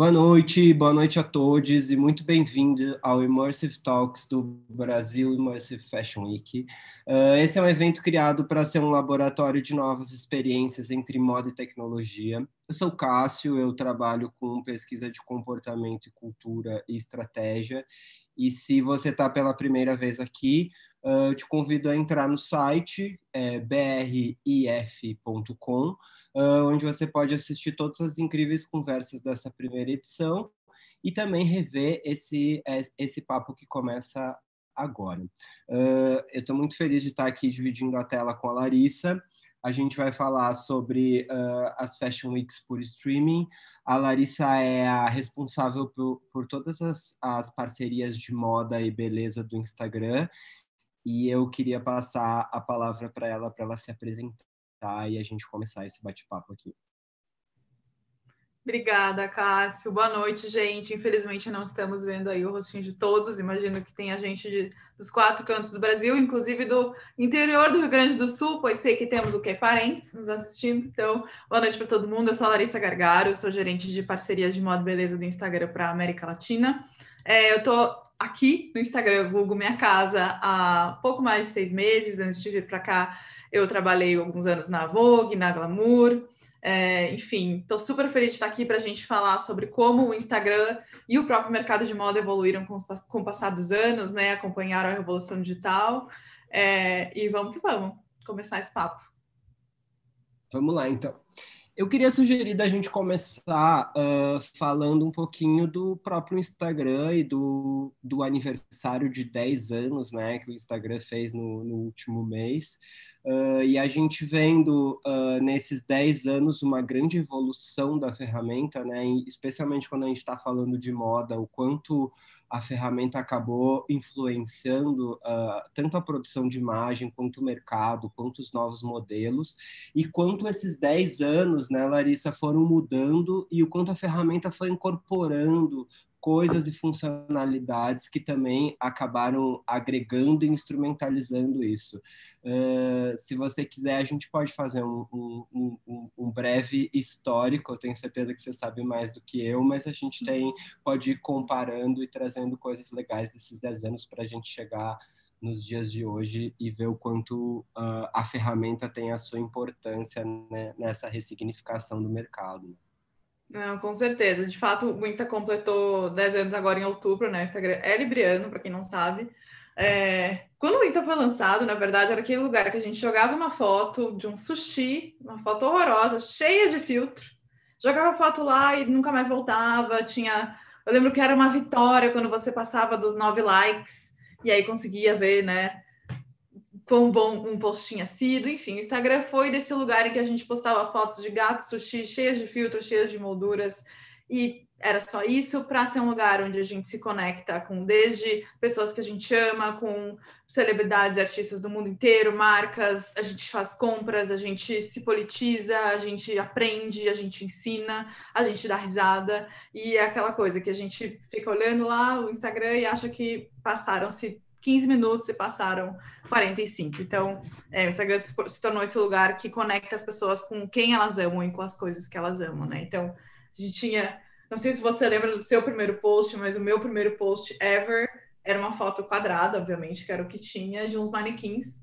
Boa noite, boa noite a todos e muito bem-vindo ao Immersive Talks do Brasil Immersive Fashion Week. Uh, esse é um evento criado para ser um laboratório de novas experiências entre moda e tecnologia. Eu sou Cássio, eu trabalho com pesquisa de comportamento e cultura e estratégia. E se você está pela primeira vez aqui, uh, eu te convido a entrar no site é, onde você pode assistir todas as incríveis conversas dessa primeira edição e também rever esse, é, esse papo que começa agora. Uh, eu estou muito feliz de estar aqui dividindo a tela com a Larissa. A gente vai falar sobre uh, as Fashion Weeks por streaming. A Larissa é a responsável por, por todas as, as parcerias de moda e beleza do Instagram. E eu queria passar a palavra para ela, para ela se apresentar e a gente começar esse bate-papo aqui. Obrigada, Cássio. Boa noite, gente. Infelizmente não estamos vendo aí o rostinho de todos. Imagino que tem a gente de, dos quatro cantos do Brasil, inclusive do interior do Rio Grande do Sul, pois sei que temos o que parentes nos assistindo. Então, boa noite para todo mundo. Eu sou a Larissa Gargaro, sou gerente de parcerias de moda e beleza do Instagram para a América Latina. É, eu estou aqui no Instagram, Google Minha Casa, há pouco mais de seis meses. Antes de vir para cá, eu trabalhei alguns anos na Vogue, na Glamour, é, enfim, estou super feliz de estar aqui para a gente falar sobre como o Instagram e o próprio mercado de moda evoluíram com, os, com o passar dos anos, né? Acompanharam a revolução digital. É, e vamos que vamos começar esse papo. Vamos lá, então. Eu queria sugerir da gente começar uh, falando um pouquinho do próprio Instagram e do, do aniversário de 10 anos, né, que o Instagram fez no, no último mês. Uh, e a gente vendo uh, nesses 10 anos uma grande evolução da ferramenta, né? especialmente quando a gente está falando de moda, o quanto a ferramenta acabou influenciando uh, tanto a produção de imagem, quanto o mercado, quanto os novos modelos, e quanto esses 10 anos, né, Larissa, foram mudando e o quanto a ferramenta foi incorporando coisas e funcionalidades que também acabaram agregando e instrumentalizando isso. Uh, se você quiser, a gente pode fazer um, um, um, um, breve histórico. Eu tenho certeza que você sabe mais do que eu, mas a gente tem pode ir comparando e trazendo coisas legais desses 10 anos para a gente chegar nos dias de hoje e ver o quanto uh, a ferramenta tem a sua importância né, nessa ressignificação do mercado. Não, com certeza. De fato, o Insta completou 10 anos agora em outubro, né? O Instagram é libriano, para quem não sabe. É... Quando o Insta foi lançado, na verdade, era aquele lugar que a gente jogava uma foto de um sushi, uma foto horrorosa, cheia de filtro, jogava foto lá e nunca mais voltava. Tinha. Eu lembro que era uma vitória quando você passava dos nove likes e aí conseguia ver, né? Quão bom um post tinha sido, enfim, o Instagram foi desse lugar em que a gente postava fotos de gatos, sushi cheias de filtros, cheias de molduras, e era só isso para ser um lugar onde a gente se conecta com desde pessoas que a gente ama, com celebridades, artistas do mundo inteiro, marcas, a gente faz compras, a gente se politiza, a gente aprende, a gente ensina, a gente dá risada. E é aquela coisa que a gente fica olhando lá o Instagram e acha que passaram-se 15 minutos e passaram 45. Então, é, o Instagram se tornou esse lugar que conecta as pessoas com quem elas amam e com as coisas que elas amam, né? Então, a gente tinha. Não sei se você lembra do seu primeiro post, mas o meu primeiro post ever era uma foto quadrada, obviamente, que era o que tinha, de uns manequins.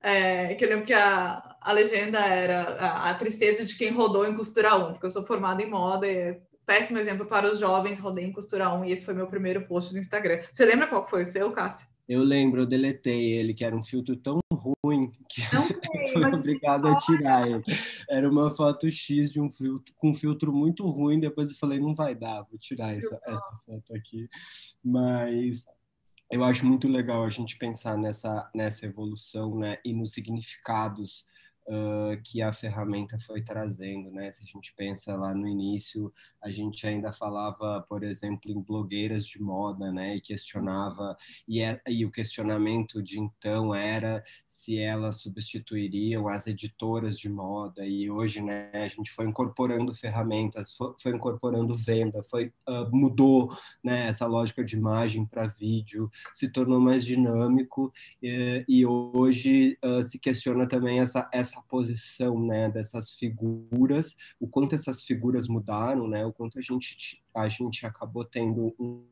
É, que eu lembro que a, a legenda era a, a, tristeza de quem rodou em costura 1, porque eu sou formada em moda e é péssimo exemplo para os jovens, rodei em costura 1 e esse foi meu primeiro post do Instagram. Você lembra qual foi o seu, Cássio? Eu lembro, eu deletei ele, que era um filtro tão ruim que não sei, fui obrigado a tirar ele. Era uma foto X de um filtro com um filtro muito ruim, depois eu falei, não vai dar, vou tirar essa, essa foto aqui. Mas eu acho muito legal a gente pensar nessa, nessa evolução né, e nos significados uh, que a ferramenta foi trazendo, né? Se a gente pensa lá no início, a gente ainda falava, por exemplo, em blogueiras de moda, né? E questionava, e, é, e o questionamento de então era se elas substituiriam as editoras de moda, e hoje, né, a gente foi incorporando ferramentas, foi, foi incorporando venda, foi, uh, mudou, né, essa lógica de imagem para vídeo, se tornou mais dinâmico, e, e hoje uh, se questiona também essa, essa posição né, dessas figuras, o quanto essas figuras mudaram, né, O quanto a gente, a gente acabou tendo um,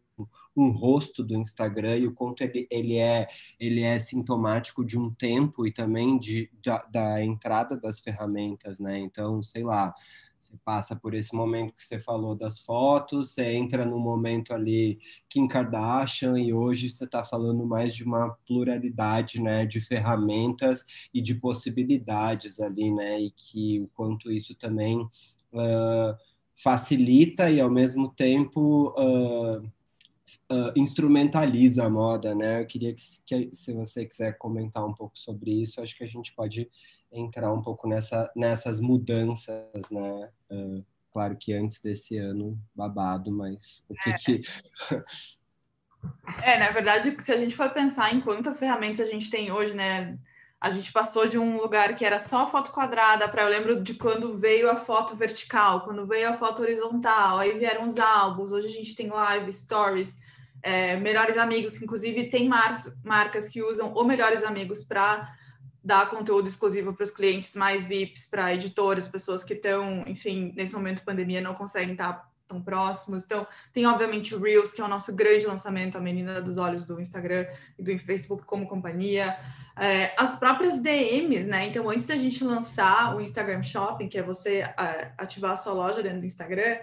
um rosto do Instagram e o quanto ele, ele, é, ele é sintomático de um tempo e também de, da, da entrada das ferramentas, né? Então, sei lá, você passa por esse momento que você falou das fotos, você entra no momento ali Kim Kardashian e hoje você está falando mais de uma pluralidade, né, de ferramentas e de possibilidades ali, né, e que o quanto isso também uh, facilita e ao mesmo tempo uh, uh, instrumentaliza a moda, né? Eu queria que, que se você quiser comentar um pouco sobre isso, acho que a gente pode entrar um pouco nessa, nessas mudanças, né? Uh, claro que antes desse ano babado, mas o que é. que. é, na verdade, se a gente for pensar em quantas ferramentas a gente tem hoje, né? A gente passou de um lugar que era só foto quadrada para eu lembro de quando veio a foto vertical, quando veio a foto horizontal, aí vieram os álbuns, hoje a gente tem live, stories, é, melhores amigos, que inclusive tem mar marcas que usam o melhores amigos para dar conteúdo exclusivo para os clientes mais VIPs, para editoras, pessoas que estão, enfim, nesse momento de pandemia não conseguem estar tão próximos. Então, tem obviamente o Reels, que é o nosso grande lançamento, a menina dos olhos do Instagram e do Facebook como companhia. É, as próprias DMs, né? Então, antes da gente lançar o Instagram Shopping, que é você é, ativar a sua loja dentro do Instagram,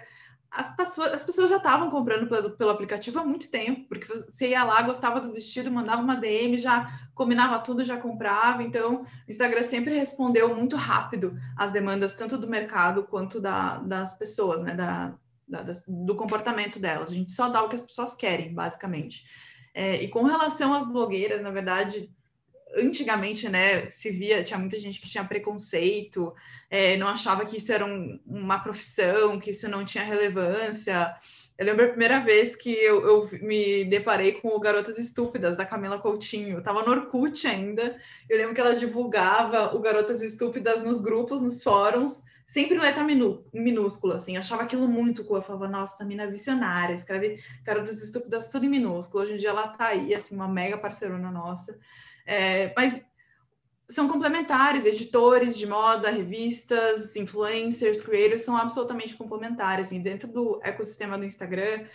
as pessoas, as pessoas já estavam comprando pelo, pelo, aplicativo há muito tempo, porque você ia lá, gostava do vestido, mandava uma DM, já combinava tudo, já comprava. Então, o Instagram sempre respondeu muito rápido às demandas, tanto do mercado quanto da, das pessoas, né? Da, da, das, do comportamento delas. A gente só dá o que as pessoas querem, basicamente. É, e com relação às blogueiras, na verdade, antigamente, né, se via, tinha muita gente que tinha preconceito, é, não achava que isso era um, uma profissão, que isso não tinha relevância. Eu lembro a primeira vez que eu, eu, me deparei com o Garotas Estúpidas, da Camila Coutinho. Eu tava no Orkut ainda. Eu lembro que ela divulgava o Garotas Estúpidas nos grupos, nos fóruns, sempre em letra minú, minúscula, assim. Eu achava aquilo muito cool. Eu falava, nossa, mina visionária, escreve Garotas Estúpidas tudo em minúsculo. Hoje em dia ela tá aí, assim, uma mega parceirona nossa. É, mas são complementares, editores de moda, revistas, influencers, creators são absolutamente complementares. E dentro do ecossistema do Instagram,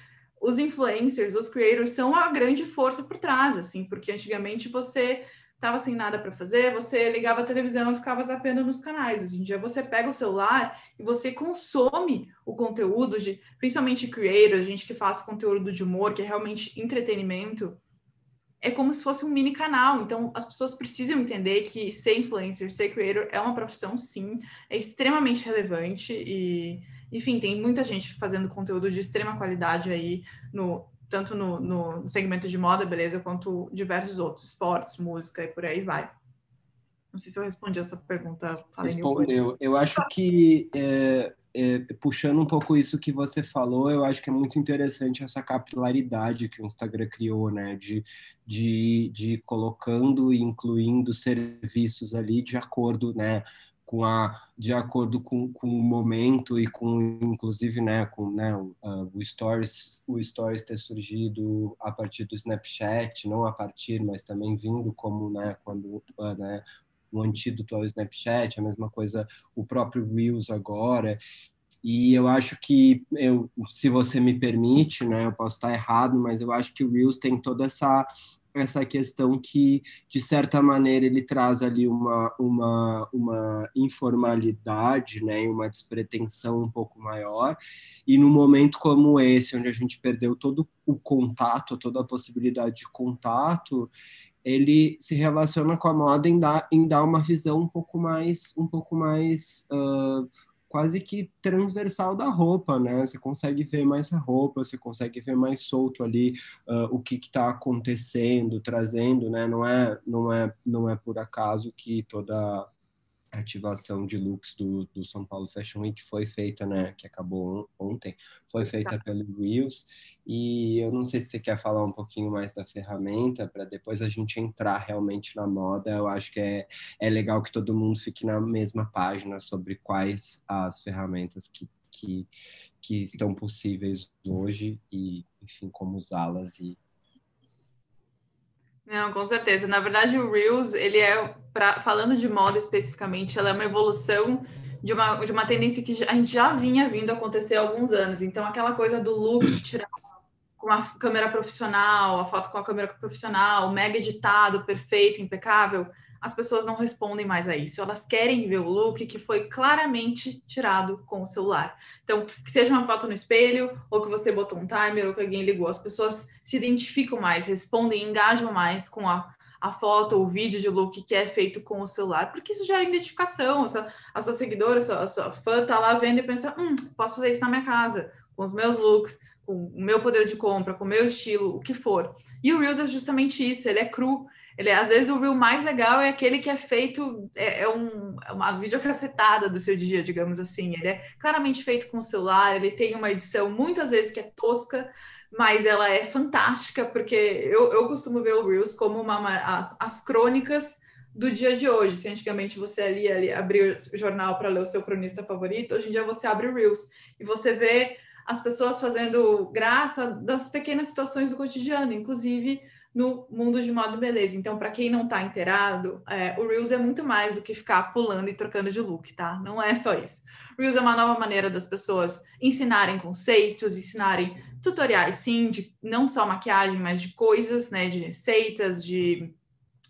os influencers, os creators são a grande força por trás, assim, porque antigamente você estava sem nada para fazer, você ligava a televisão e ficava zapeando nos canais. Hoje em dia você pega o celular e você consome o conteúdo de, principalmente creators, gente que faz conteúdo de humor, que é realmente entretenimento é como se fosse um mini canal. Então, as pessoas precisam entender que ser influencer, ser creator é uma profissão, sim, é extremamente relevante e, enfim, tem muita gente fazendo conteúdo de extrema qualidade aí, no, tanto no, no segmento de moda, beleza, quanto diversos outros, esportes, música e por aí vai. Não sei se eu respondi a sua pergunta. Respondeu. Eu acho que é é, puxando um pouco isso que você falou, eu acho que é muito interessante essa capilaridade que o Instagram criou, né? De, de, de colocando e incluindo serviços ali de acordo, né? Com a, de acordo com, com o momento e com, inclusive, né, com né, o, uh, o, Stories, o Stories ter surgido a partir do Snapchat, não a partir, mas também vindo como, né, quando uh, né, um antídoto ao Snapchat, a mesma coisa o próprio Reels agora. E eu acho que, eu, se você me permite, né, eu posso estar errado, mas eu acho que o Reels tem toda essa essa questão que, de certa maneira, ele traz ali uma, uma, uma informalidade, né, uma despretensão um pouco maior, e num momento como esse, onde a gente perdeu todo o contato, toda a possibilidade de contato, ele se relaciona com a moda em dar, em dar uma visão um pouco mais, um pouco mais uh, quase que transversal da roupa, né? Você consegue ver mais a roupa, você consegue ver mais solto ali uh, o que está acontecendo, trazendo, né? Não é, não é, não é por acaso que toda ativação de looks do, do São Paulo Fashion Week foi feita, né, que acabou ontem, foi feita pelo Reels, e eu não sei se você quer falar um pouquinho mais da ferramenta, para depois a gente entrar realmente na moda, eu acho que é, é legal que todo mundo fique na mesma página sobre quais as ferramentas que, que, que estão possíveis hoje e, enfim, como usá-las e não, com certeza. Na verdade, o Reels, ele é, pra, falando de moda especificamente, ela é uma evolução de uma, de uma tendência que a gente já vinha vindo acontecer há alguns anos. Então, aquela coisa do look tirado com a câmera profissional, a foto com a câmera profissional, mega editado, perfeito, impecável, as pessoas não respondem mais a isso. Elas querem ver o look que foi claramente tirado com o celular. Então, que seja uma foto no espelho, ou que você botou um timer, ou que alguém ligou, as pessoas se identificam mais, respondem, engajam mais com a, a foto ou vídeo de look que é feito com o celular, porque isso gera identificação. A sua, a sua seguidora, a sua, a sua fã tá lá vendo e pensa: hum, posso fazer isso na minha casa, com os meus looks, com o meu poder de compra, com o meu estilo, o que for. E o Reels é justamente isso, ele é cru. Ele, às vezes o reel mais legal é aquele que é feito, é, é, um, é uma videocacetada do seu dia, digamos assim. Ele é claramente feito com o celular, ele tem uma edição muitas vezes que é tosca, mas ela é fantástica, porque eu, eu costumo ver o Reels como uma, as, as crônicas do dia de hoje. Se antigamente você ali, ali abria o jornal para ler o seu cronista favorito, hoje em dia você abre o Reels e você vê as pessoas fazendo graça das pequenas situações do cotidiano, inclusive no mundo de moda e beleza. Então, para quem não está inteirado, é, o Reels é muito mais do que ficar pulando e trocando de look, tá? Não é só isso. Reels é uma nova maneira das pessoas ensinarem conceitos, ensinarem tutoriais, sim, de não só maquiagem, mas de coisas, né? De receitas, de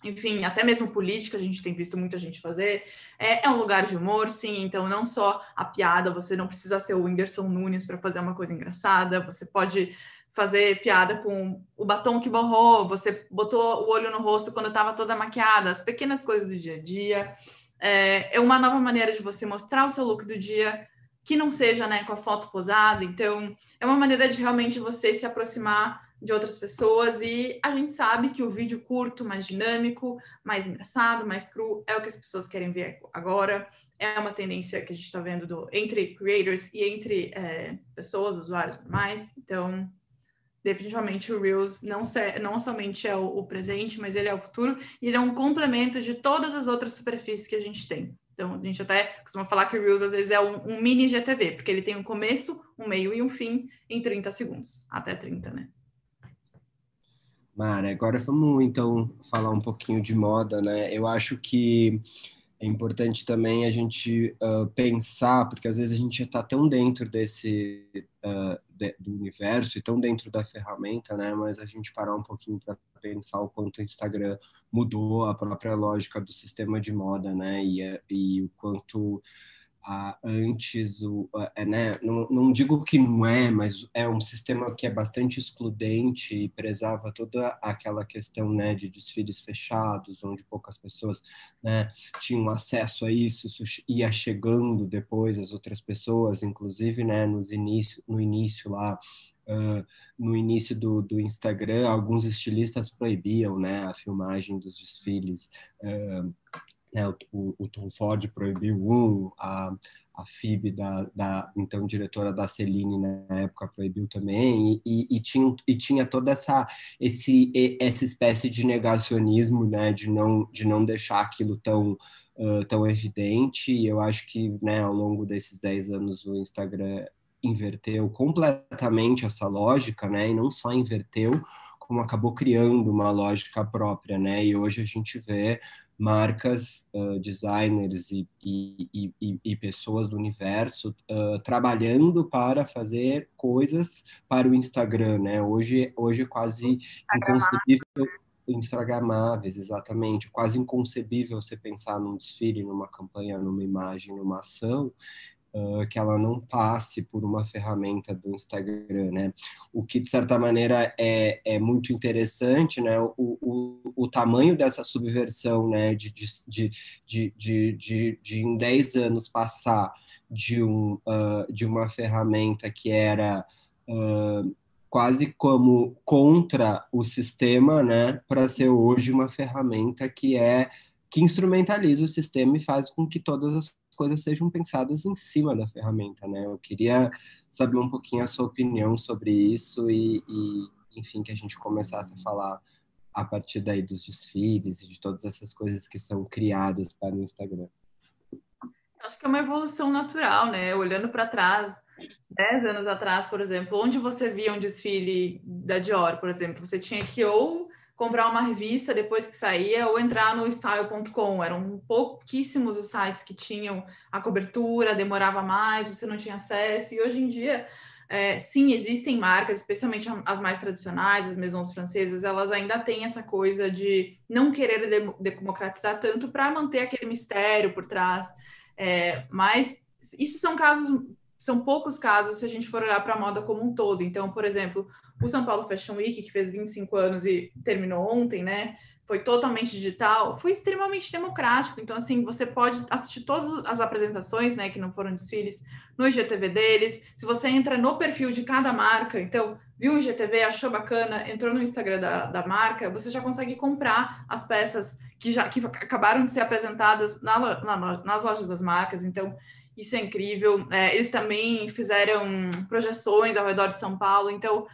enfim, até mesmo política, a gente tem visto muita gente fazer. É, é, um lugar de humor, sim, então não só a piada, você não precisa ser o Whindersson Nunes para fazer uma coisa engraçada, você pode fazer piada com o batom que borrou, você botou o olho no rosto quando estava toda maquiada, as pequenas coisas do dia a dia. É, é uma nova maneira de você mostrar o seu look do dia que não seja né, com a foto posada. Então, é uma maneira de realmente você se aproximar de outras pessoas. E a gente sabe que o vídeo curto, mais dinâmico, mais engraçado, mais cru, é o que as pessoas querem ver agora. É uma tendência que a gente está vendo do, entre creators e entre é, pessoas, usuários e mais. Então, definitivamente o Reels não, se, não somente é o, o, presente, mas ele é o futuro, e ele é um complemento de todas as outras superfícies que a gente tem. Então, a gente até costuma falar que o Reels às vezes é um, um mini GTV, porque ele tem um começo, um meio e um fim em 30 segundos, até 30, né? Mara, agora vamos então falar um pouquinho de moda, né? Eu acho que é importante também a gente uh, pensar, porque às vezes a gente está tão dentro desse uh, de, do universo e tão dentro da ferramenta, né? Mas a gente parar um pouquinho para pensar o quanto o Instagram mudou a própria lógica do sistema de moda, né? E, e o quanto antes, o, é, né, não, não, digo que não é, mas é um sistema que é bastante excludente e prezava toda aquela questão né, de desfiles fechados, onde poucas pessoas né, tinham acesso a isso, isso ia chegando depois as outras pessoas, inclusive né, nos início, no início lá, Uh, no início do, do, Instagram, alguns estilistas proibiam né, a filmagem dos desfiles. Uh, né, o, o, Tom Ford proibiu um, a, a FIB, da, da, então diretora da Celine na época, proibiu também, e, e, tinha, e tinha toda essa, esse, essa espécie de negacionismo, né, de não, de não deixar aquilo tão, uh, tão evidente, e eu acho que né, ao longo desses 10 anos o Instagram inverteu completamente essa lógica, né, e não só inverteu, como acabou criando uma lógica própria, né? E hoje a gente vê marcas, uh, designers e, e, e, e, pessoas do universo uh, trabalhando para fazer coisas para o Instagram, né? Hoje, hoje é quase inconcebível instagramáveis, exatamente, quase inconcebível você pensar num desfile, numa campanha, numa imagem, numa ação uh, que ela não passe por uma ferramenta do Instagram, né? O que, de certa maneira, é, é muito interessante, né? O, o, o tamanho dessa subversão, né? De, de, de, de, de, de, em 10 anos passar de, um, uh, de uma ferramenta que era... Uh, quase como contra o sistema, né, para ser hoje uma ferramenta que é que instrumentaliza o sistema e faz com que todas as coisas sejam pensadas em cima da ferramenta, né? Eu queria saber um pouquinho a sua opinião sobre isso e, e enfim, que a gente começasse a falar a partir daí dos desfiles e de todas essas coisas que são criadas para o Instagram. Acho que é uma evolução natural, né? Olhando para trás, 10 anos atrás, por exemplo, onde você via um desfile da Dior, por exemplo, você tinha que ou comprar uma revista depois que saía ou entrar no style.com. Eram pouquíssimos os sites que tinham a cobertura, demorava mais, você não tinha acesso. E hoje em dia, é, sim, existem marcas, especialmente as mais tradicionais, as maisons francesas, elas ainda têm essa coisa de não querer democratizar tanto para manter aquele mistério por trás. É, mas isso são casos são poucos casos se a gente for olhar para a moda como um todo. Então, por exemplo, o São Paulo Fashion Week, que fez 25 anos e terminou ontem, né? Foi totalmente digital, foi extremamente democrático. Então, assim, você pode assistir todas as apresentações, né, que não foram desfiles, no IGTV deles. Se você entra no perfil de cada marca, então, viu o IGTV, achou bacana, entrou no Instagram da, da marca, você já consegue comprar as peças que já que acabaram de ser apresentadas na, na, nas lojas das marcas. Então, isso é incrível. É, eles também fizeram projeções ao redor de São Paulo. Então,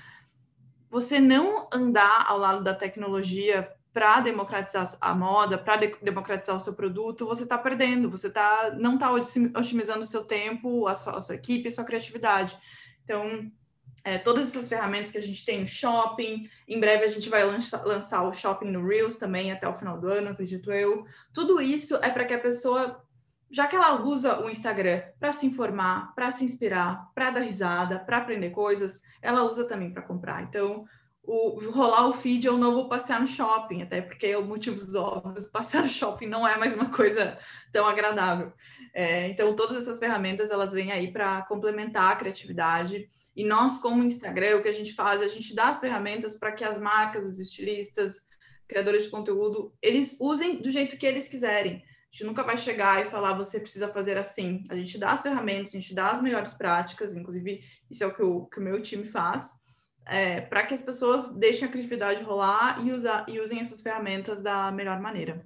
você não andar ao lado da tecnologia para democratizar a moda, para de democratizar o seu produto, você está perdendo. Você tá, não está otimizando o seu tempo, a sua, a sua equipe, a sua criatividade. Então, é, todas essas ferramentas que a gente tem shopping, em breve a gente vai lança, lançar o shopping no Reels também até o final do ano, acredito eu. Tudo isso é para que a pessoa já que ela usa o Instagram para se informar, para se inspirar, para dar risada, para aprender coisas, ela usa também para comprar. Então, o, rolar o feed eu não vou passear no shopping, até porque motivos óbvios, passear no shopping não é mais uma coisa tão agradável. É, então, todas essas ferramentas elas vêm aí para complementar a criatividade. E nós, como Instagram, o que a gente faz, a gente dá as ferramentas para que as marcas, os estilistas, criadores de conteúdo, eles usem do jeito que eles quiserem. A gente nunca vai chegar e falar, você precisa fazer assim. A gente dá as ferramentas, a gente dá as melhores práticas, inclusive isso é o que o, que o meu time faz, é, para que as pessoas deixem a criatividade rolar e, usar, e usem essas ferramentas da melhor maneira.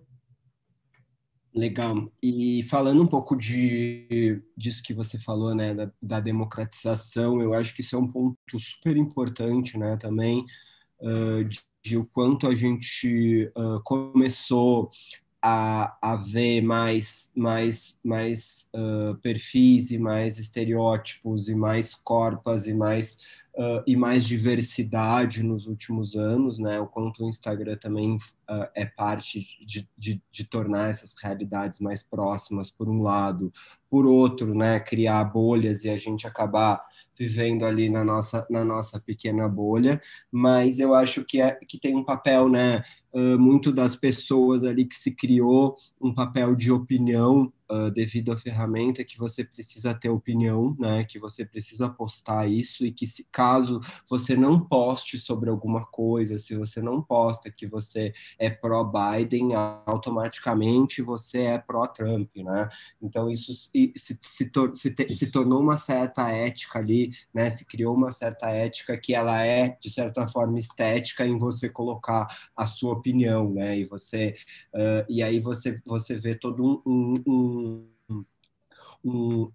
Legal. E falando um pouco de, disso que você falou, né, da, da democratização, eu acho que isso é um ponto super importante, né, também, uh, de, de, o quanto a gente uh, começou a, a ver mais, mais, mais uh, perfis e mais estereótipos e mais corpas e mais, uh, e mais diversidade nos últimos anos, né? O quanto o Instagram também uh, é parte de, de, de, tornar essas realidades mais próximas, por um lado. Por outro, né? Criar bolhas e a gente acabar vivendo ali na nossa, na nossa pequena bolha, mas eu acho que, é, que tem um papel, né, uh, muito das pessoas ali que se criou um papel de opinião uh, devido à ferramenta que você precisa ter opinião, né? Que você precisa postar isso e que se caso você não poste sobre alguma coisa, se você não posta que você é pró Biden, automaticamente você é pró Trump, né? Então isso se, se, se, se, se tornou uma certa ética ali, né? Se criou uma certa ética que ela é de certa forma estética em você colocar a sua opinião, né? E você uh, e aí você você vê todo um, um, um,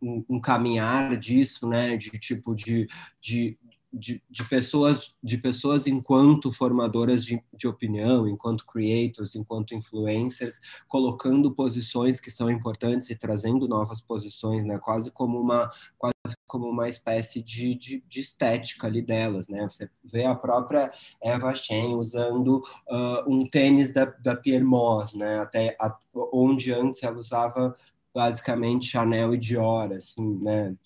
um, um, caminhar disso, né? De tipo de, de, de, de, pessoas de pessoas enquanto formadoras de, de opinião, enquanto creators, enquanto influencers, colocando posições que são importantes e trazendo novas posições, né? Quase como uma quase como uma espécie de, de, de estética ali delas, né? Você vê a própria Eva Chen usando uh, um tênis da, da Pierre Moss, né? Até a, onde antes ela usava basicamente Chanel e Dior, assim, né,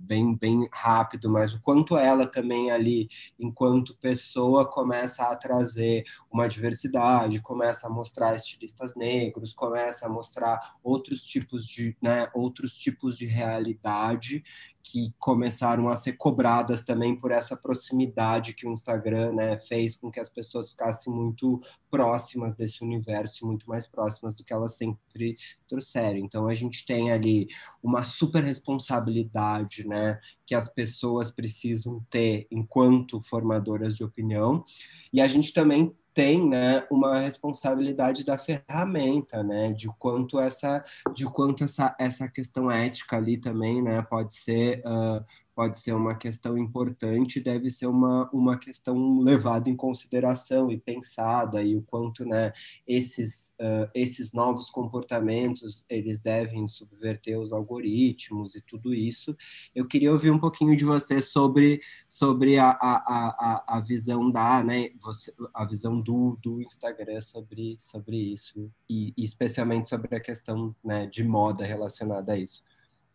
bem, bem rápido, mas o quanto ela também ali, enquanto pessoa, começa a trazer uma diversidade, começa a mostrar estilistas negros, começa a mostrar outros tipos de, né, outros tipos de realidade que começaram a ser cobradas também por essa proximidade que o Instagram né, fez com que as pessoas ficassem muito próximas desse universo, muito mais próximas do que elas sempre trouxeram. Então a gente tem ali uma super responsabilidade, né, que as pessoas precisam ter enquanto formadoras de opinião, e a gente também tem né, uma responsabilidade da ferramenta, né, de quanto essa, de quanto essa, essa questão ética ali também, né, pode ser uh, pode ser uma questão importante, deve ser uma, uma questão levada em consideração e pensada, e o quanto né, esses, uh, esses novos comportamentos eles devem subverter os algoritmos e tudo isso. Eu queria ouvir um pouquinho de você sobre, sobre a, a, a, a visão da, né, você, a visão do, do Instagram sobre, sobre isso, e, e especialmente sobre a questão né, de moda relacionada a isso.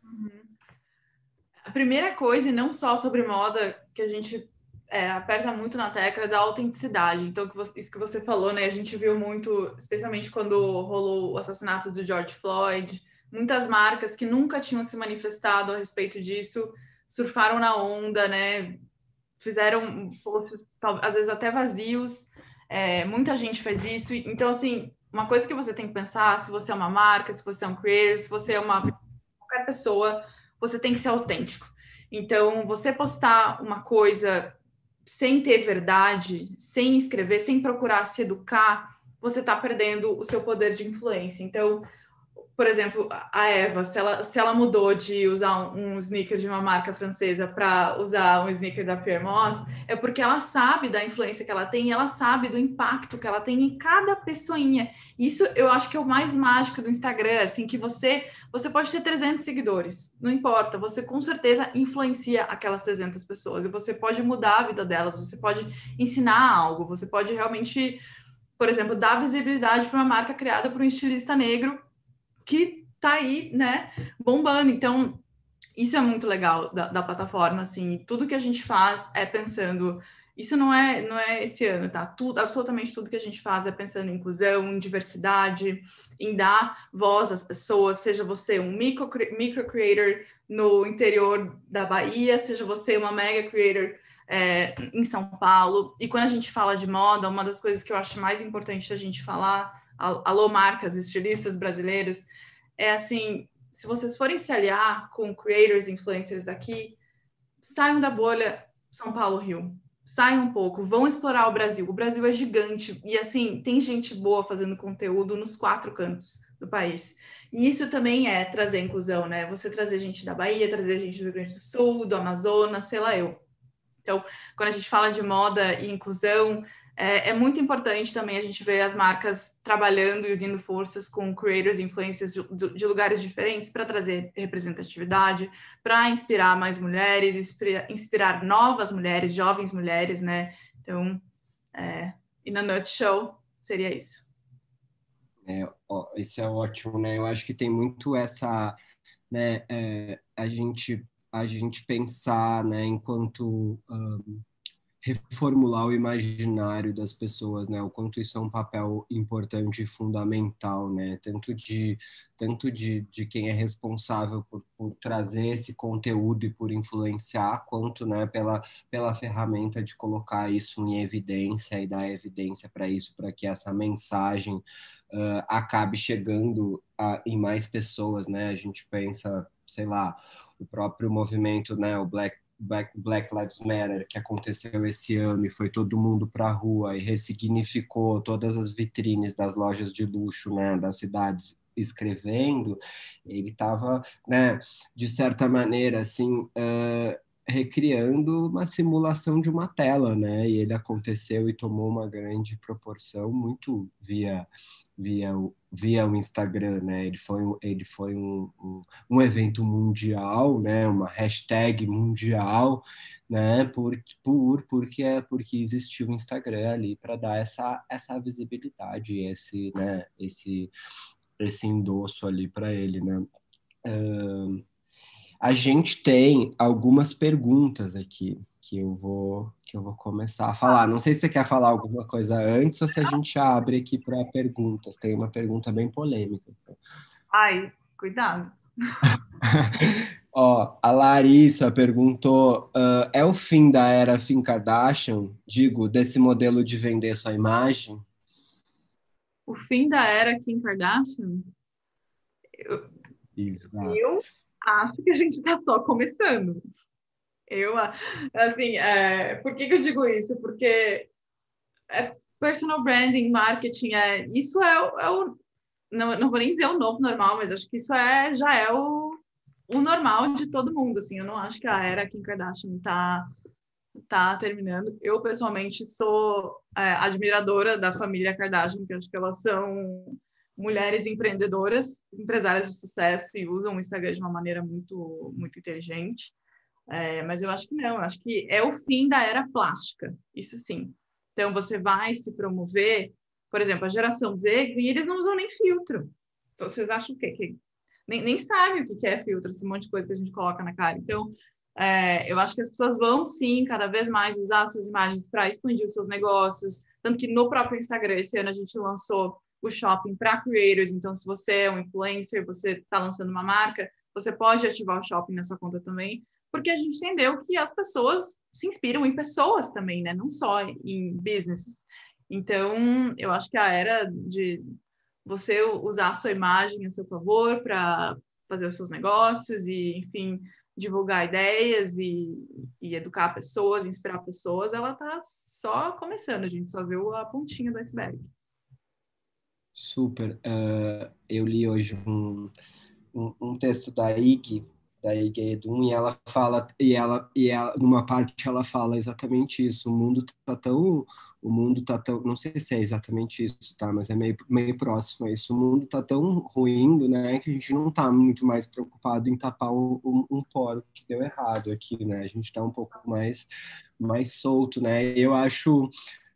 Uhum. A primeira coisa, e não só sobre moda, que a gente é, aperta muito na tecla é da autenticidade. Então, isso que você falou, né? A gente viu muito, especialmente quando rolou o assassinato do George Floyd, muitas marcas que nunca tinham se manifestado a respeito disso surfaram na onda, né? Fizeram posts, às vezes até vazios. É, muita gente fez isso. Então, assim, uma coisa que você tem que pensar, se você é uma marca, se você é um creator, se você é uma qualquer pessoa, você tem que ser autêntico. Então, você postar uma coisa sem ter verdade, sem escrever, sem procurar se educar, você está perdendo o seu poder de influência. Então, por exemplo, a Eva, se ela, se ela mudou de usar um, um sneaker de uma marca francesa para usar um sneaker da Pierre Moss, é porque ela sabe da influência que ela tem, ela sabe do impacto que ela tem em cada pessoinha. Isso eu acho que é o mais mágico do Instagram, assim, que você você pode ter 300 seguidores, não importa, você com certeza influencia aquelas 300 pessoas e você pode mudar a vida delas, você pode ensinar algo, você pode realmente, por exemplo, dar visibilidade para uma marca criada por um estilista negro que tá aí, né, bombando. Então, isso é muito legal da, da plataforma, assim, tudo que a gente faz é pensando isso não é, não é esse ano, tá? Tudo, absolutamente tudo que a gente faz é pensando em inclusão, em diversidade, em dar voz às pessoas, seja você um micro, micro creator no interior da Bahia, seja você uma mega creator é, em São Paulo. E quando a gente fala de moda, uma das coisas que eu acho mais importante a gente falar alô marcas, estilistas brasileiros, é assim, se vocês forem se aliar com creators, influencers daqui, saiam da bolha São Paulo, Rio. Saiam um pouco, vão explorar o Brasil. O Brasil é gigante e assim, tem gente boa fazendo conteúdo nos quatro cantos do país. E isso também é trazer inclusão, né? Você trazer gente da Bahia, trazer gente do Rio Grande do Sul, do Amazonas, sei lá eu. Então, quando a gente fala de moda e inclusão, é, é, muito importante também a gente ver as marcas trabalhando e unindo forças com creators e influencers de, de lugares diferentes para trazer representatividade, para inspirar mais mulheres, inspirar, inspirar, novas mulheres, jovens mulheres, né? Então, é, in a nutshell, seria isso. É, ó, isso é ótimo, né? Eu acho que tem muito essa, né? É, a gente a gente pensar, né? Enquanto um, reformular o imaginário das pessoas, né? O quanto isso é um papel importante e fundamental, né? Tanto de tanto de, de quem é responsável por, por trazer esse conteúdo e por influenciar, quanto, né, pela pela ferramenta de colocar isso em evidência e dar evidência para isso, para que essa mensagem uh, acabe chegando a, em mais pessoas, né? A gente pensa, sei lá, o próprio movimento, né, o Black Black, Black Lives Matter que aconteceu esse ano e foi todo mundo para a rua e ressignificou todas as vitrines das lojas de luxo, né, das cidades escrevendo, ele estava, né, de certa maneira, assim, uh, recriando uma simulação de uma tela, né, e ele aconteceu e tomou uma grande proporção muito via via via o Instagram, né? Ele foi, ele foi um, um, um, evento mundial, né? Uma hashtag mundial, né? Por, por porque é porque existiu o Instagram ali para dar essa essa visibilidade, esse, né? Esse esse endosso ali para ele, né? Uh, a gente tem algumas perguntas aqui que eu vou que eu vou começar a falar. Não sei se você quer falar alguma coisa antes ou se a gente abre aqui para perguntas. Tem uma pergunta bem polêmica. Ai, cuidado. Ó, a Larissa perguntou: uh, é o fim da era Kim Kardashian? Digo, desse modelo de vender sua imagem? O fim da era Kim Kardashian? Eu, Exato. eu acho que a gente está só começando. Eu, assim, é, por que, que eu digo isso? Porque é personal branding, marketing, é, isso é, é o. Não, não vou nem dizer o novo normal, mas acho que isso é, já é o, o normal de todo mundo, assim. Eu não acho que a era Kim Kardashian tá tá terminando. Eu, pessoalmente, sou é, admiradora da família Kardashian, porque acho que elas são mulheres empreendedoras, empresárias de sucesso e usam o Instagram de uma maneira muito, muito inteligente. É, mas eu acho que não, eu acho que é o fim da era plástica, isso sim. Então, você vai se promover, por exemplo, a geração Z, eles não usam nem filtro. Então, vocês acham o quê? Que nem, nem sabem o que é filtro, esse monte de coisa que a gente coloca na cara. Então, é, eu acho que as pessoas vão sim cada vez mais usar suas imagens para expandir os seus negócios. Tanto que no próprio Instagram, esse ano a gente lançou o shopping para creators. Então, se você é um influencer, você está lançando uma marca, você pode ativar o shopping na sua conta também, porque a gente entendeu que as pessoas se inspiram em pessoas também, né? Não só em businesses. Então, eu acho que a era de você usar a sua imagem a seu favor para fazer os seus negócios e, enfim, divulgar ideias e, e, educar pessoas, inspirar pessoas, ela está só começando, a gente só viu a pontinha do iceberg. Super. Uh, eu li hoje um, um, um, texto da Ig, da Ig Edun, e ela fala, e ela, e ela, numa parte ela fala exatamente isso, o mundo está tão o mundo tá tão, não sei se é exatamente isso, tá, mas é meio, meio próximo a isso. O mundo tá tão ruindo, né, que a gente não tá muito mais preocupado em tapar um, um, um poro que deu errado aqui, né? A gente tá um pouco mais mais solto, né? Eu acho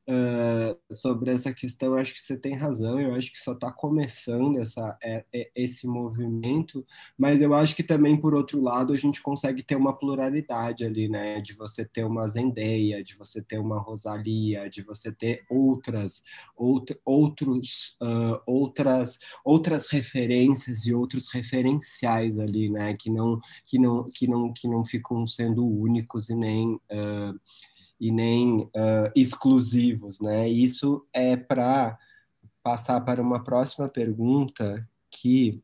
uh, sobre essa questão, acho que você tem razão, eu acho que só está começando essa, é, é, esse movimento, mas eu acho que também, por outro lado, a gente consegue ter uma pluralidade ali, né? De você ter uma Zendeia, de você ter uma Rosalia, de você ter outras, out, outros, uh, outras, outras referências e outros referenciais ali, né? Que não, que não, que não, que não ficam sendo únicos e nem uh, e nem uh, exclusivos, né? Isso é para passar para uma próxima pergunta que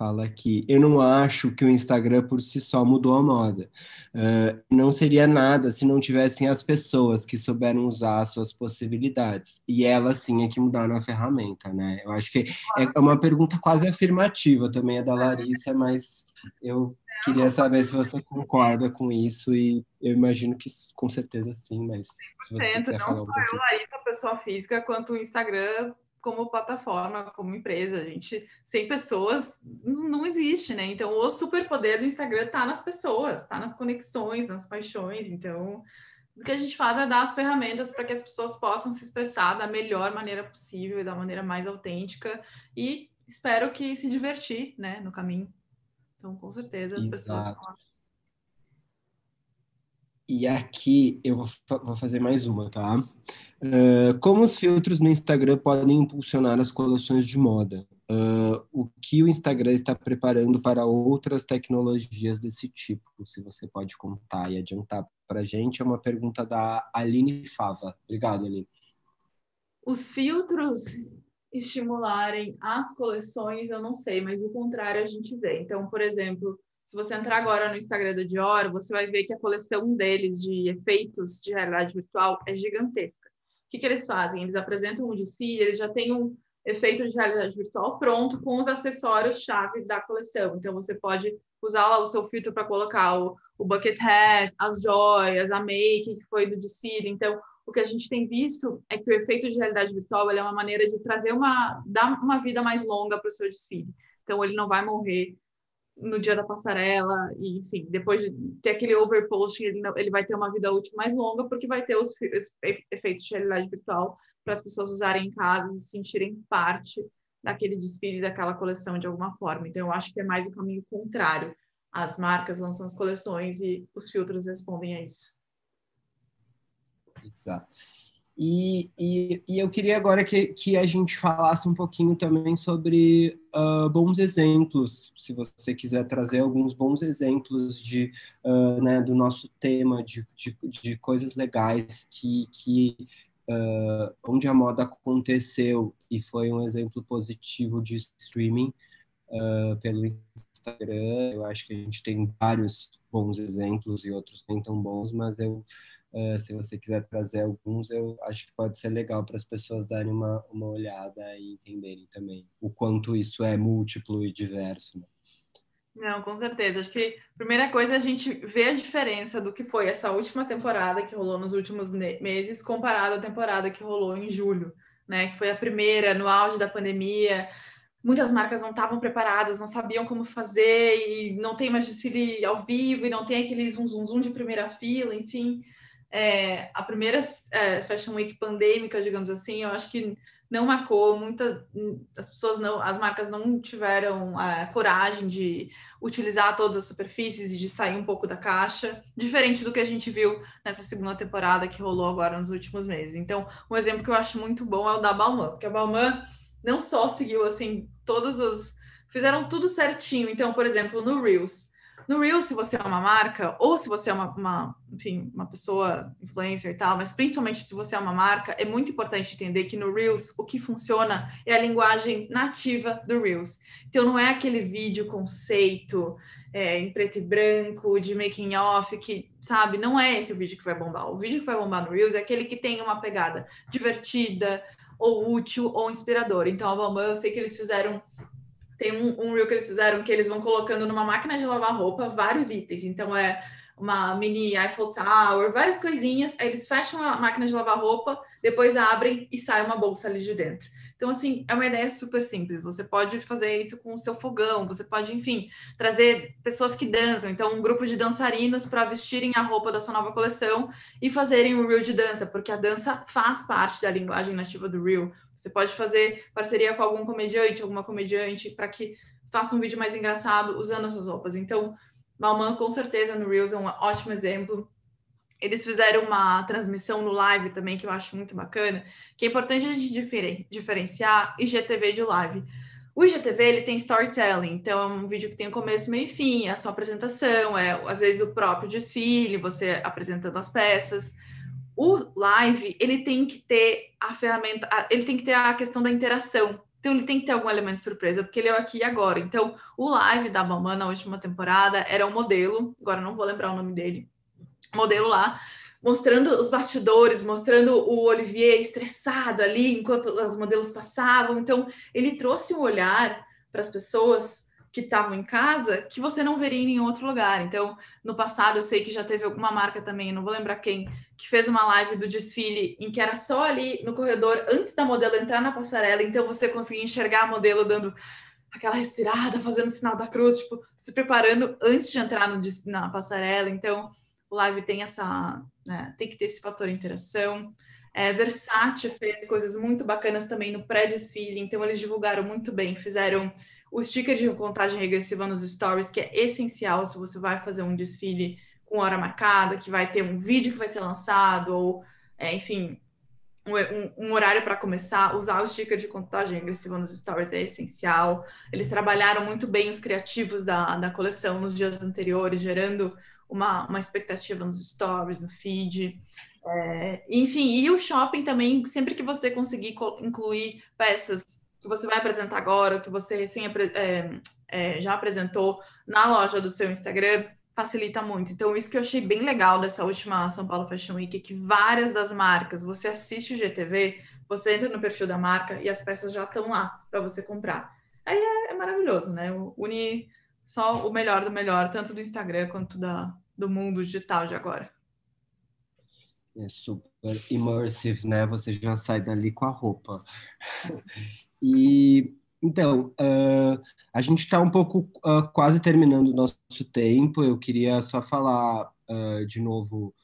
fala que eu não acho que o Instagram por si só mudou a moda. Uh, não seria nada se não tivessem as pessoas que souberam usar as suas possibilidades. E elas sim é que mudaram a ferramenta, né? Eu acho que é uma pergunta quase afirmativa também é da Larissa, mas eu Queria saber se você concorda com isso e eu imagino que com certeza sim, mas se você quiser não só um eu, Larissa, pessoa física, quanto o Instagram como plataforma, como empresa. A gente, sem pessoas, não existe, né? Então, o superpoder do Instagram está nas pessoas, está nas conexões, nas paixões. Então, o que a gente faz é dar as ferramentas para que as pessoas possam se expressar da melhor maneira possível e da maneira mais autêntica e espero que se divertir, né, no caminho. Então, com certeza, as Exato. pessoas estão lá. E aqui eu vou, fazer mais uma, tá? Uh, como os filtros no Instagram podem impulsionar as coleções de moda? Uh, o que o Instagram está preparando para outras tecnologias desse tipo? Se você pode contar e adiantar para a gente, é uma pergunta da Aline Fava. Obrigado, Aline. Os filtros estimularem as coleções, eu não sei, mas o contrário a gente vê. Então, por exemplo, se você entrar agora no Instagram da Dior, você vai ver que a coleção deles de efeitos de realidade virtual é gigantesca. O que, que eles fazem? Eles apresentam um desfile, eles já têm um efeito de realidade virtual pronto com os acessórios-chave da coleção. Então, você pode usar lá o seu filtro para colocar o, o bucket hat, as joias, a make que foi do desfile. Então, o que a gente tem visto é que o efeito de realidade virtual é uma maneira de trazer uma dar uma vida mais longa para o seu desfile. Então ele não vai morrer no dia da passarela e enfim depois de ter aquele overposting ele, não, ele vai ter uma vida útil mais longa porque vai ter os, os efeitos de realidade virtual para as pessoas usarem em casa e se sentirem parte daquele desfile daquela coleção de alguma forma. Então eu acho que é mais o caminho contrário. As marcas lançam as coleções e os filtros respondem a isso. Exato. E, e, e, eu queria agora que, que a gente falasse um pouquinho também sobre uh, bons exemplos, se você quiser trazer alguns bons exemplos de, uh, né, do nosso tema, de, de, de, coisas legais que, que uh, onde a moda aconteceu e foi um exemplo positivo de streaming pelo Instagram. Eu acho que a gente tem vários bons exemplos e outros nem tão bons, mas eu Uh, se você quiser trazer alguns, eu acho que pode ser legal para as pessoas darem uma, uma olhada e entenderem também o quanto isso é múltiplo e diverso. Né? Não, com certeza. Acho que a primeira coisa é a gente ver a diferença do que foi essa última temporada que rolou nos últimos meses comparada à temporada que rolou em julho, né? Que foi a primeira no auge da pandemia. Muitas marcas não estavam preparadas, não sabiam como fazer e não tem mais desfile ao vivo e não tem aquele zum zum zum de primeira fila, enfim. É, a primeira é, Fashion Week pandêmica, digamos assim, eu acho que não marcou, muita, as pessoas não, as marcas não tiveram a coragem de utilizar todas as superfícies e de sair um pouco da caixa, diferente do que a gente viu nessa segunda temporada que rolou agora nos últimos meses. Então, um exemplo que eu acho muito bom é o da Balmain, porque a Balmain não só seguiu assim todas as fizeram tudo certinho. Então, por exemplo, no Reels, no Reels, se você é uma marca, ou se você é uma, uma, enfim, uma pessoa influencer e tal, mas principalmente se você é uma marca, é muito importante entender que no Reels o que funciona é a linguagem nativa do Reels. Então não é aquele vídeo conceito é, em preto e branco, de making off, que, sabe, não é esse o vídeo que vai bombar. O vídeo que vai bombar no Reels é aquele que tem uma pegada divertida, ou útil, ou inspiradora. Então, a Bambam, eu sei que eles fizeram tem um, um reel que eles fizeram que eles vão colocando numa máquina de lavar roupa vários itens. Então é uma mini Eiffel Tower, várias coisinhas. Aí eles fecham a máquina de lavar roupa, depois abrem e sai uma bolsa ali de dentro. Então, assim, é uma ideia super simples. Você pode fazer isso com o seu fogão, você pode, enfim, trazer pessoas que dançam. Então, um grupo de dançarinos para vestirem a roupa da sua nova coleção e fazerem o reel de dança, porque a dança faz parte da linguagem nativa do reel. Você pode fazer parceria com algum comediante, alguma comediante, para que faça um vídeo mais engraçado usando as suas roupas. Então, Malman, com certeza, no Reels é um ótimo exemplo. Eles fizeram uma transmissão no live também, que eu acho muito bacana, que é importante a gente diferenciar IGTV de live. O IGTV ele tem storytelling, então é um vídeo que tem começo, meio e fim, é a sua apresentação, é às vezes o próprio desfile, você apresentando as peças. O live ele tem que ter a ferramenta, ele tem que ter a questão da interação. Então ele tem que ter algum elemento de surpresa, porque ele é aqui e agora. Então, o live da Mamã na última temporada era um modelo, agora não vou lembrar o nome dele, modelo lá, mostrando os bastidores, mostrando o Olivier estressado ali enquanto os modelos passavam. Então, ele trouxe um olhar para as pessoas que estavam em casa que você não veria em nenhum outro lugar. Então, no passado, eu sei que já teve alguma marca também, não vou lembrar quem, que fez uma live do desfile em que era só ali no corredor, antes da modelo entrar na passarela, então você conseguia enxergar a modelo dando aquela respirada, fazendo sinal da cruz, tipo, se preparando antes de entrar no, na passarela. Então, o live tem essa, né, tem que ter esse fator interação. É, Versace fez coisas muito bacanas também no pré-desfile, então eles divulgaram muito bem, fizeram o sticker de contagem regressiva nos stories, que é essencial se você vai fazer um desfile com hora marcada, que vai ter um vídeo que vai ser lançado, ou, é, enfim, um, um horário para começar, usar o sticker de contagem regressiva nos stories é essencial. Eles trabalharam muito bem os criativos da, da coleção nos dias anteriores, gerando uma, uma expectativa nos stories, no feed. É, enfim, e o shopping também, sempre que você conseguir incluir peças que você vai apresentar agora, que você recém é, é, já apresentou na loja do seu Instagram, facilita muito. Então, isso que eu achei bem legal dessa última São Paulo Fashion Week, é que várias das marcas, você assiste o GTV, você entra no perfil da marca e as peças já estão lá para você comprar. Aí é, é, maravilhoso, né? Une só o melhor do melhor, tanto do Instagram quanto da, do mundo digital de agora. É super immersive, né? Você já sai dali com a roupa. E então, uh, a gente está um pouco uh, quase terminando o nosso tempo. Eu queria só falar uh, de novo,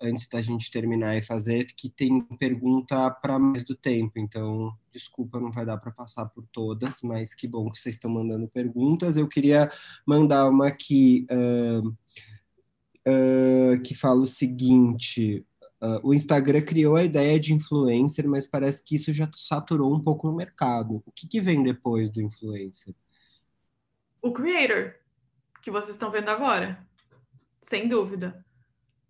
antes da gente terminar e fazer, que tem pergunta para mais do tempo. Então, desculpa, não vai dar para passar por todas, mas que bom que vocês estão mandando perguntas. Eu queria mandar uma aqui que fala o seguinte. Uh, o Instagram criou a ideia de influencer, mas parece que isso já saturou um pouco o mercado. O que, que vem depois do influencer? O creator, que vocês estão vendo agora. Sem dúvida.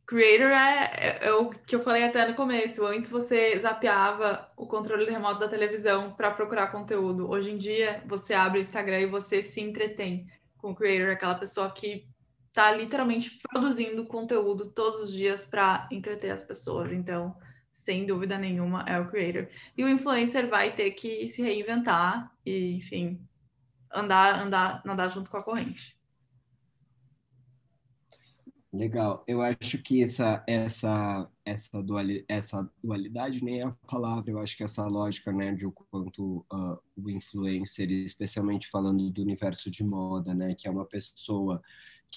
Creator é, é, é, o que eu falei até no começo. Antes você zapeava o controle remoto da televisão para procurar conteúdo. Hoje em dia, você abre o Instagram e você se entretém com o creator, aquela pessoa que tá literalmente produzindo conteúdo todos os dias para entreter as pessoas. Então, sem dúvida nenhuma, é o creator. E o influencer vai ter que se reinventar e, enfim, andar, andar, nadar junto com a corrente. Legal. Eu acho que essa essa essa, essa dualidade nem é a palavra. Eu acho que essa lógica, né, de o quanto uh, o influencer, especialmente falando do universo de moda, né, que é uma pessoa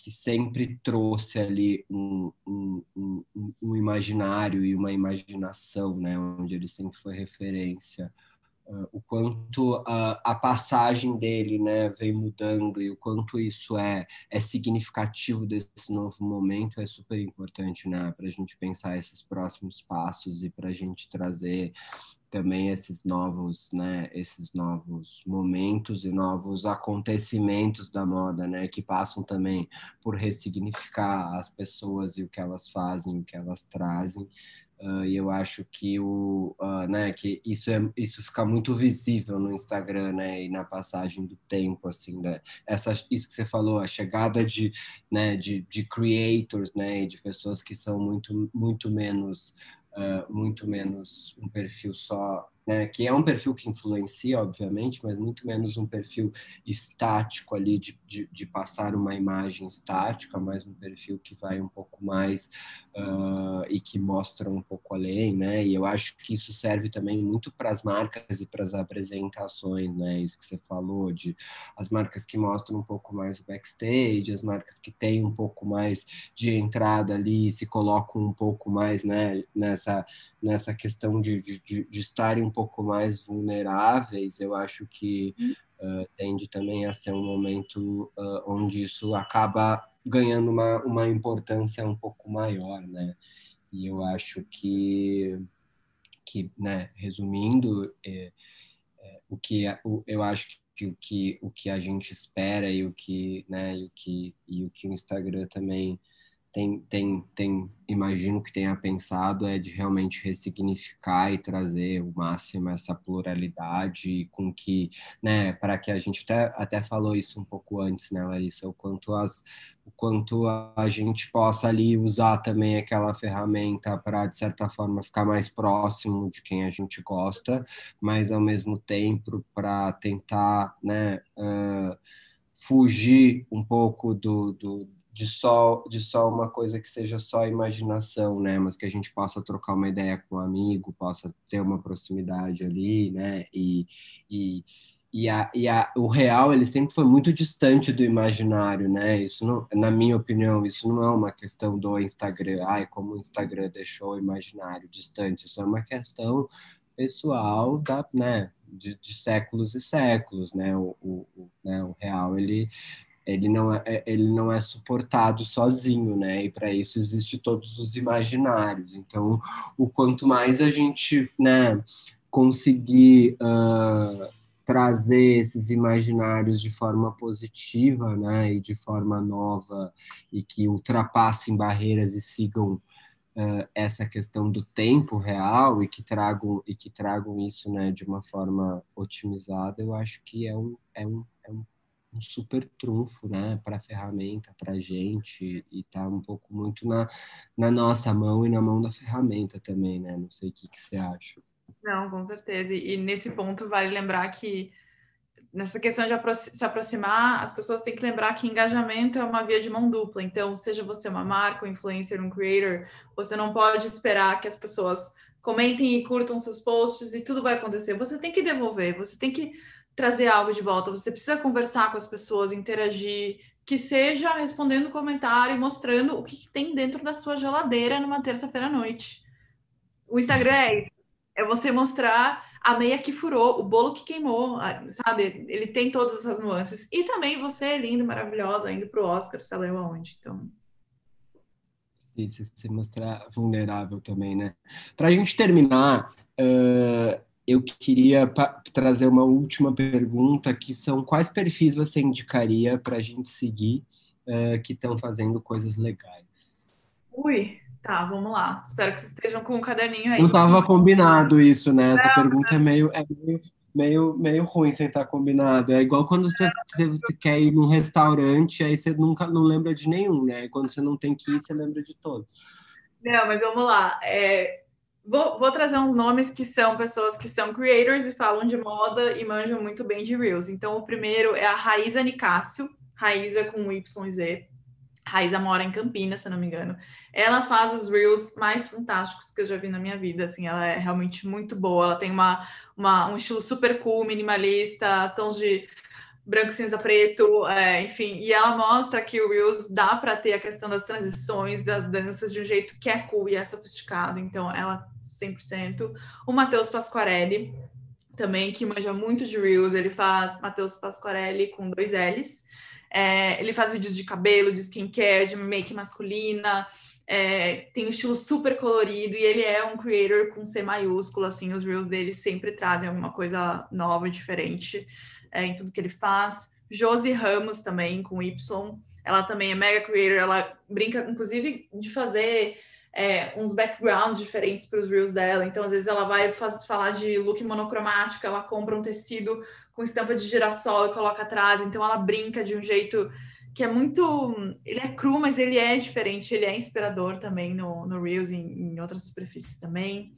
que sempre trouxe ali um, um, um, um imaginário e uma imaginação, né, onde ele sempre foi referência o quanto a, a, passagem dele né, vem mudando e o quanto isso é, é significativo desse novo momento é super importante né, para a gente pensar esses próximos passos e para a gente trazer também esses novos, né, esses novos momentos e novos acontecimentos da moda, né, que passam também por ressignificar as pessoas e o que elas fazem, o que elas trazem. Uh, e eu acho que o uh, né que isso é isso fica muito visível no Instagram né e na passagem do tempo assim né? essa isso que você falou a chegada de né de, de creators né de pessoas que são muito muito menos uh, muito menos um perfil só né, que é um perfil que influencia, obviamente, mas muito menos um perfil estático ali de, de, de passar uma imagem estática, mais um perfil que vai um pouco mais uh, e que mostra um pouco além, né? E eu acho que isso serve também muito para as marcas e para as apresentações, né? Isso que você falou de as marcas que mostram um pouco mais o backstage, as marcas que têm um pouco mais de entrada ali, se colocam um pouco mais, né? Nessa nessa questão de, de, de estarem um pouco mais vulneráveis, eu acho que uh, tende também a ser um momento uh, onde isso acaba ganhando uma, uma importância um pouco maior, né? E eu acho que, que né, resumindo, é, é, o que o, eu acho que o que o que a gente espera e o que né e o que e o que o Instagram também tem, tem, tem, imagino que tenha pensado é de realmente ressignificar e trazer o máximo essa pluralidade com que, né, para que a gente até, até falou isso um pouco antes, né, Larissa, o quanto as, o quanto a gente possa ali usar também aquela ferramenta para de certa forma ficar mais próximo de quem a gente gosta, mas ao mesmo tempo para tentar, né, uh, fugir um pouco do, do de só de só uma coisa que seja só imaginação, né? Mas que a gente possa trocar uma ideia com um amigo, possa ter uma proximidade ali, né? E, e, e, a, e a, o real ele sempre foi muito distante do imaginário, né? Isso não, na minha opinião, isso não é uma questão do Instagram, ai, como o Instagram deixou o imaginário distante. Isso é uma questão pessoal da, né? De, de, séculos e séculos, né? O, o, o, né? o real ele ele não é, é, ele não é suportado sozinho, né? E para isso existe todos os imaginários. Então, o quanto mais a gente, né, conseguir uh, trazer esses imaginários de forma positiva, né, e de forma nova e que ultrapassem barreiras e sigam Uh, essa questão do tempo real e que tragam e que tragam isso né de uma forma otimizada eu acho que é um, é um, é um um super trunfo, né, para a ferramenta, para a gente, e tá um pouco muito na, na nossa mão e na mão da ferramenta também, né? Não sei o que, que você acha. Não, com certeza. E nesse ponto vale lembrar que nessa questão de se aproximar, as pessoas têm que lembrar que engajamento é uma via de mão dupla. Então, seja você uma marca, um influencer, um creator, você não pode esperar que as pessoas comentem e curtam seus posts e tudo vai acontecer. Você tem que devolver, você tem que trazer algo de volta, você precisa conversar com as pessoas, interagir, que seja respondendo comentário e mostrando o que, tem dentro da sua geladeira numa terça-feira à noite. O Instagram é isso. É você mostrar a meia que furou, o bolo que queimou, sabe? Ele tem todas essas nuances. E também você, linda, maravilhosa, indo para o Oscar, sei lá aonde. Então. Se mostrar vulnerável também, né? Para a gente terminar, uh, eu queria trazer uma última pergunta, que são quais perfis você indicaria para a gente seguir uh, que estão fazendo coisas legais? Ui, tá, vamos lá. Espero que vocês estejam com um caderninho aí. Não estava combinado isso, né? Essa pergunta é meio, é meio, meio, meio ruim sem estar combinado. É igual quando você, você, quer ir num restaurante, aí você nunca não lembra de nenhum, né? E quando você não tem que ir, você lembra de todos. Não, mas vamos lá. É, Vou, vou, trazer uns nomes que são pessoas que são creators e falam de moda e manjam muito bem de Reels. Então, o primeiro é a Raíza Nicásio, Raíza com YZ. Raíza mora em Campinas, se não me engano. Ela faz os reels mais fantásticos que eu já vi na minha vida, assim, ela é realmente muito boa. Ela tem uma, uma um estilo super cool, minimalista, tons de branco, cinza, preto, é, enfim. E ela mostra que o reels dá para ter a questão das transições, das danças de um jeito que é cool e é sofisticado. Então, ela 100%. O Matheus Pasquarelli também, que manja muito de reels, ele faz Matheus Pasquarelli com dois L's. É, ele faz vídeos de cabelo, de skincare, de make masculina. É, tem um estilo super colorido e ele é um creator com C maiúsculo, assim, os reels dele sempre trazem alguma coisa nova, diferente é, em tudo que ele faz. Josi Ramos também, com Y, ela também é mega creator, ela brinca, inclusive, de fazer é, uns backgrounds diferentes para os reels dela. Então, às vezes, ela vai faz, falar de look monocromático, ela compra um tecido com estampa de girassol e coloca atrás. Então, ela brinca de um jeito que é muito. Ele é cru, mas ele é diferente, ele é inspirador também no, no Reels e em, em outras superfícies também.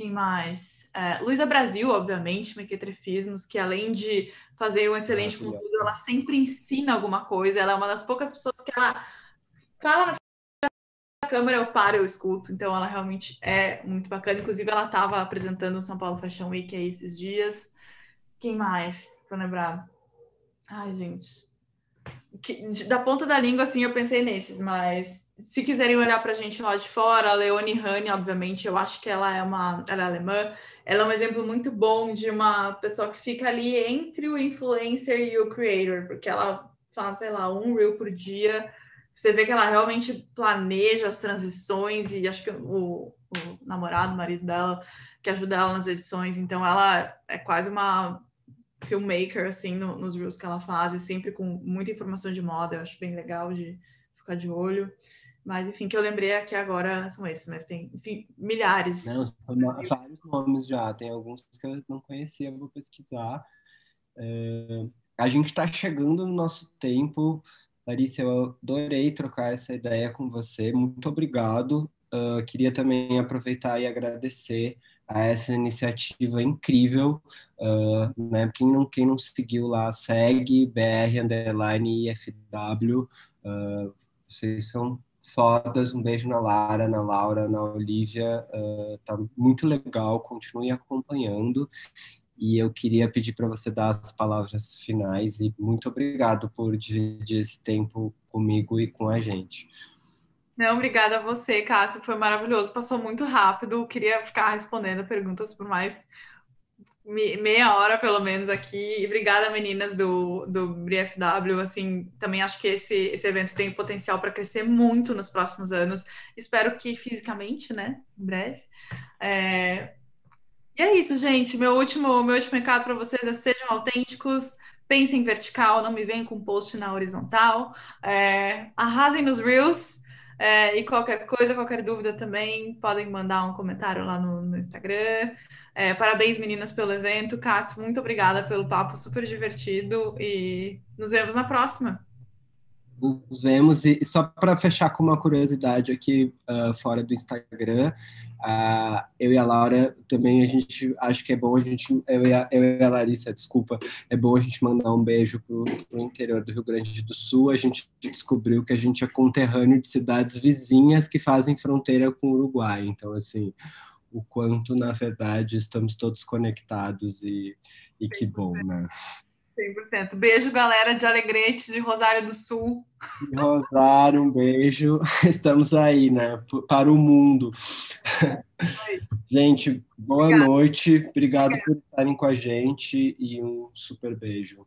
Quem mais? É, Luísa Brasil, obviamente, Mequetrefismos, que além de fazer um excelente conteúdo, ela sempre ensina alguma coisa. Ela é uma das poucas pessoas que ela fala na câmera, eu paro, eu escuto. Então, ela realmente é muito bacana. Inclusive, ela estava apresentando o São Paulo Fashion Week aí esses dias. Quem mais? Vou lembrar. Ai, gente. Que, da ponta da língua, assim, eu pensei nesses, mas se quiserem olhar para a gente lá de fora, a Leone Honey, obviamente, eu acho que ela é uma ela é alemã. Ela é um exemplo muito bom de uma pessoa que fica ali entre o influencer e o creator, porque ela faz, sei lá, um reel por dia você vê que ela realmente planeja as transições e acho que o, o namorado, o marido dela, que ajuda ela nas edições. Então, ela é quase uma filmmaker, assim, no, nos reels que ela faz, e sempre com muita informação de moda. Eu acho bem legal de ficar de olho. Mas, enfim, que eu lembrei aqui agora são esses, mas tem, enfim, milhares. Não, são vários nomes já. Tem alguns que eu não conhecia, vou pesquisar. É, a gente está chegando no nosso tempo Larissa, eu adorei trocar essa ideia com você. Muito obrigado. Uh, queria também aproveitar e agradecer a essa iniciativa incrível. Uh, né? quem, não, quem não seguiu lá, segue BR Underline IFW. Uh, vocês são fodas. Um beijo na Lara, na Laura, na Olivia. Uh, tá muito legal. Continue acompanhando. E eu queria pedir para você dar as palavras finais e muito obrigado por dividir esse tempo comigo e com a gente. Não, obrigada a você, Cássio. Foi maravilhoso. Passou muito rápido. Queria ficar respondendo perguntas por mais meia hora, pelo menos, aqui. E obrigada, meninas do, do BFW. Assim, também acho que esse, esse evento tem potencial para crescer muito nos próximos anos. Espero que fisicamente, né? Em breve. É, e é isso, gente. Meu último, meu último recado para vocês é sejam autênticos, pensem vertical, não me venham com post na horizontal, é, arrasem nos Reels. É, e qualquer coisa, qualquer dúvida também, podem mandar um comentário lá no, no Instagram. É, parabéns, meninas, pelo evento. Cássio, muito obrigada pelo papo super divertido e nos vemos na próxima. Nos vemos. E só para fechar com uma curiosidade aqui uh, fora do Instagram, Uh, eu e a Laura também a gente acho que é bom a gente eu e a, eu e a Larissa desculpa é bom a gente mandar um beijo pro, pro interior do Rio Grande do Sul. A gente descobriu que a gente é conterrâneo de cidades vizinhas que fazem fronteira com o Uruguai. Então assim o quanto na verdade estamos todos conectados e, e que bom né 100%. Beijo, galera de Alegrete, de Rosário do Sul. Rosário, um beijo. Estamos aí, né? Para o mundo. gente, boa Obrigada. noite. Obrigado Obrigada. por estarem com a gente e um super beijo.